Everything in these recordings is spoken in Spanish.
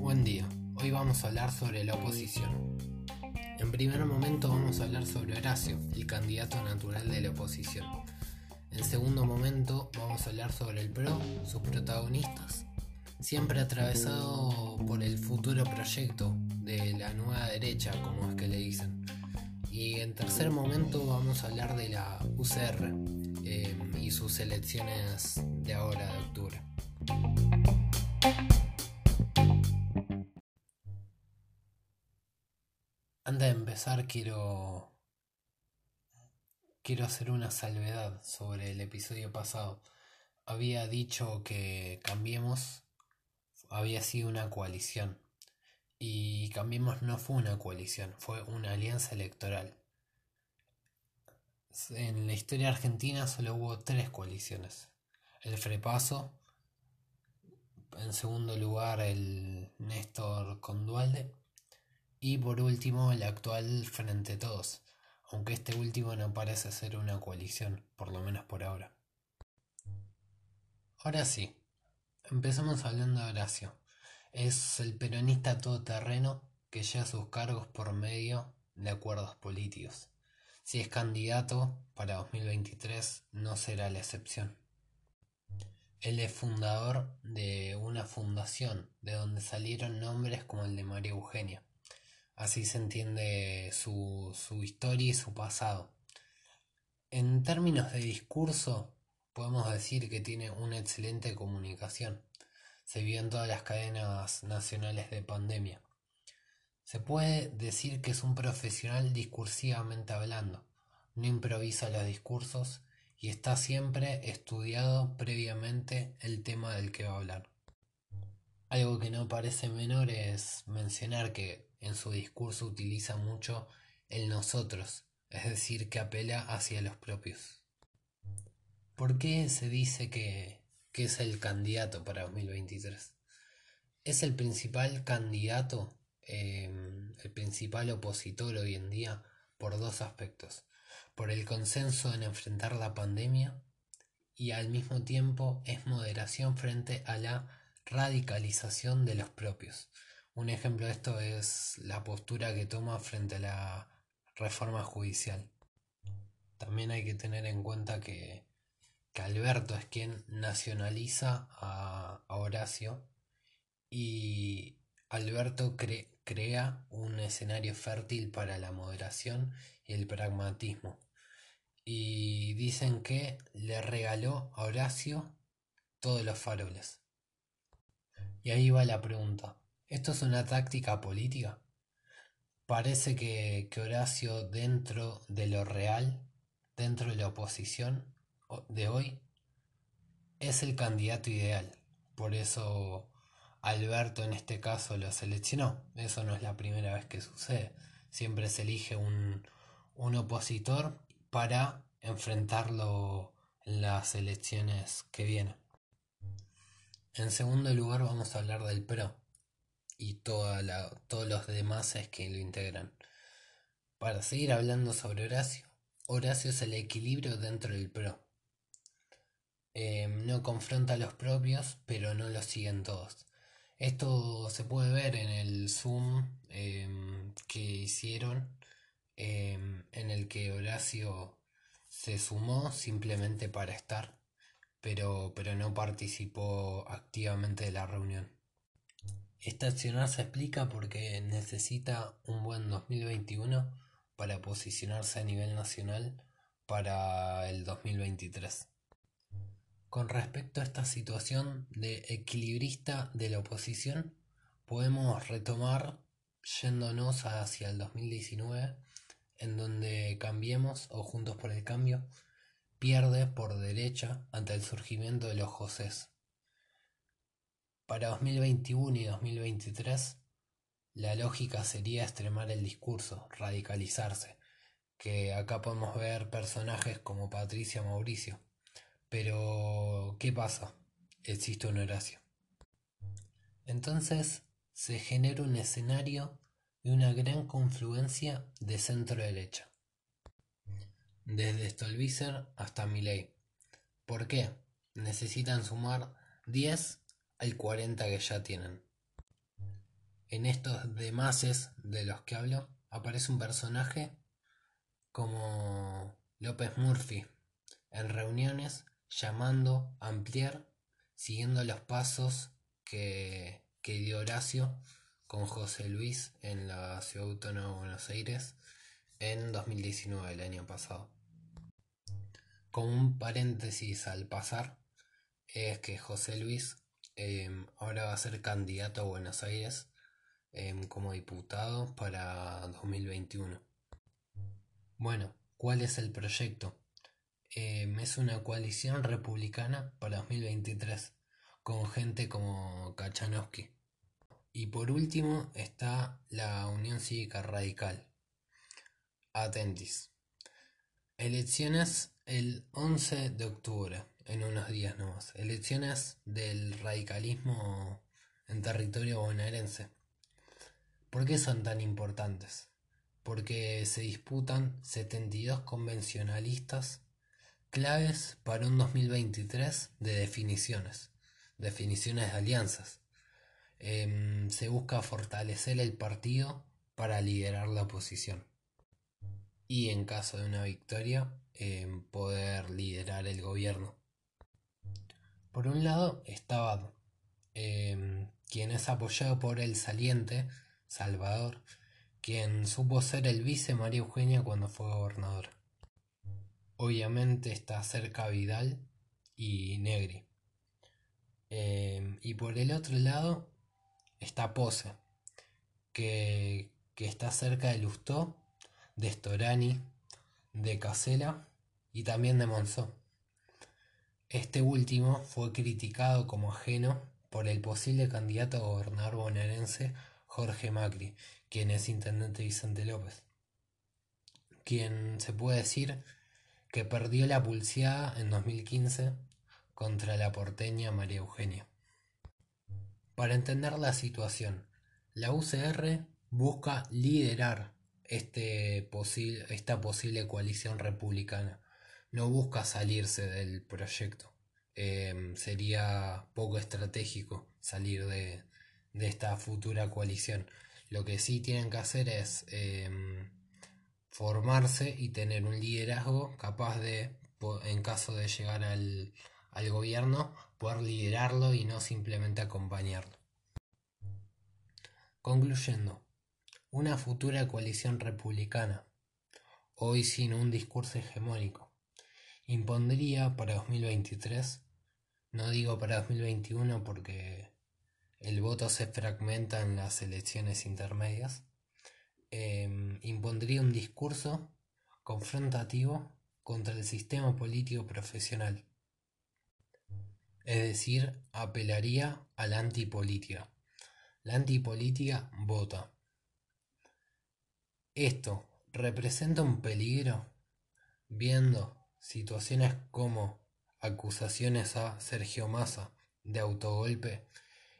Buen día, hoy vamos a hablar sobre la oposición. En primer momento vamos a hablar sobre Horacio, el candidato natural de la oposición. En segundo momento vamos a hablar sobre el PRO, sus protagonistas, siempre atravesado por el futuro proyecto de la nueva derecha, como es que le dicen. Y en tercer momento vamos a hablar de la UCR sus elecciones de ahora, de octubre. Antes de empezar quiero quiero hacer una salvedad sobre el episodio pasado. Había dicho que Cambiemos había sido una coalición. Y Cambiemos no fue una coalición, fue una alianza electoral. En la historia argentina solo hubo tres coaliciones. El Frepaso, en segundo lugar el Néstor Condualde y por último el actual Frente Todos, aunque este último no parece ser una coalición, por lo menos por ahora. Ahora sí, empezamos hablando de Horacio. Es el peronista todoterreno que lleva sus cargos por medio de acuerdos políticos. Si es candidato para 2023 no será la excepción. Él es fundador de una fundación de donde salieron nombres como el de María Eugenia. Así se entiende su, su historia y su pasado. En términos de discurso, podemos decir que tiene una excelente comunicación se vio en todas las cadenas nacionales de pandemia. Se puede decir que es un profesional discursivamente hablando, no improvisa los discursos y está siempre estudiado previamente el tema del que va a hablar. Algo que no parece menor es mencionar que en su discurso utiliza mucho el nosotros, es decir, que apela hacia los propios. ¿Por qué se dice que que es el candidato para 2023. Es el principal candidato, em, el principal opositor hoy en día por dos aspectos. Por el consenso en enfrentar la pandemia y al mismo tiempo es moderación frente a la radicalización de los propios. Un ejemplo de esto es la postura que toma frente a la reforma judicial. También hay que tener en cuenta que que Alberto es quien nacionaliza a, Horacio y Alberto crea un escenario fértil para la moderación y el pragmatismo. Y dicen que le regaló a Horacio todos los faroles. Y ahí va la pregunta. ¿Esto es una táctica política? Parece que, que Horacio dentro de lo real, dentro de la oposición, de hoy es el candidato ideal. Por eso Alberto en este caso lo seleccionó. Eso no es la primera vez que sucede. Siempre se elige un, un opositor para enfrentarlo en las elecciones que vienen. En segundo lugar vamos a hablar del PRO y toda la, todos los demás que lo integran. Para seguir hablando sobre Horacio, Horacio es el equilibrio dentro del PRO. Em, no confronta a los propios, pero no los siguen todos. Esto se puede ver en el Zoom em, que hicieron, em, en el que Horacio se sumó simplemente para estar, pero, pero no participó activamente de la reunión. Esta accionar se explica porque necesita un buen 2021 para posicionarse a nivel nacional para el 2023. Con respecto a esta situación de equilibrista de la oposición, podemos retomar yéndonos hacia el 2019, en donde Cambiemos o Juntos por el Cambio pierde por derecha ante el surgimiento de los Josés. Para 2021 y 2023, la lógica sería extremar el discurso, radicalizarse, que acá podemos ver personajes como Patricia Mauricio pero, ¿qué pasa? Existe un Horacio. Entonces se genera un escenario de una gran confluencia de centro-derecha. Desde Stolbizer hasta Milley. ¿Por qué? necesitan sumar 10 al 40 que ya tienen. En estos demases de los que hablo aparece un personaje como López Murphy en reuniones llamando ampliar siguiendo los pasos que, que dio Horacio con José Luis en la Ciudad Autónoma de Buenos Aires en 2019, el año pasado. Como un paréntesis al pasar, es que José Luis em, ahora va a ser candidato a Buenos Aires em, como diputado para 2021. Bueno, ¿cuál es el proyecto? Em, es una coalición republicana para 2023 con gente como Kachanowski. Y por último está la Unión Cívica Radical. Atentis. Elecciones el 11 de octubre, en unos días nomás. Elecciones del radicalismo en territorio bonaerense. ¿Por qué son tan importantes? Porque se disputan 72 convencionalistas claves para un 2023 de definiciones, definiciones de alianzas. Em, se busca fortalecer el partido para liderar la oposición y en caso de una victoria poder liderar el gobierno. Por un lado estaba em, quien es apoyado por el saliente, Salvador, quien supo ser el vice María Eugenia cuando fue gobernador. Obviamente está cerca Vidal y Negri. Em, y por el otro lado está Pose, que, que está cerca de Lustó de Storani, de Casela y también de Monzó. Este último fue criticado como ajeno por el posible candidato a gobernador bonaerense Jorge Macri, quien es intendente Vicente López, quien se puede decir que perdió la pulseada en 2015 contra la porteña María Eugenia. Para entender la situación, la UCR busca liderar este esta posible coalición republicana. No busca salirse del proyecto. Em, sería poco estratégico salir de, esta futura coalición. Lo que sí tienen que hacer es em, formarse y tener un liderazgo capaz de, en caso de llegar al, al gobierno, poder liderarlo y no simplemente acompañarlo. Concluyendo, una futura coalición republicana, hoy sin un discurso hegemónico, impondría para 2023, no digo para 2021 porque el voto se fragmenta en las elecciones intermedias, em, impondría un discurso confrontativo contra el sistema político profesional. Es decir, apelaría a la antipolítica. La antipolítica vota. Esto representa un peligro viendo situaciones como acusaciones a Sergio Massa de autogolpe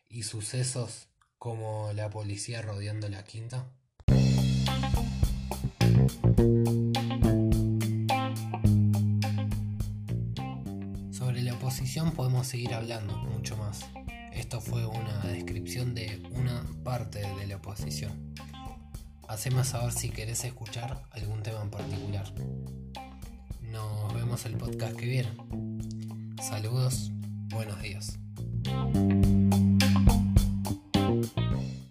y sucesos como la policía rodeando la quinta? Sobre la oposición podemos seguir hablando mucho más. Esto fue una descripción de una parte de la oposición. Haceme saber si querés escuchar algún tema en particular. Nos vemos el podcast que viene. Saludos, buenos días.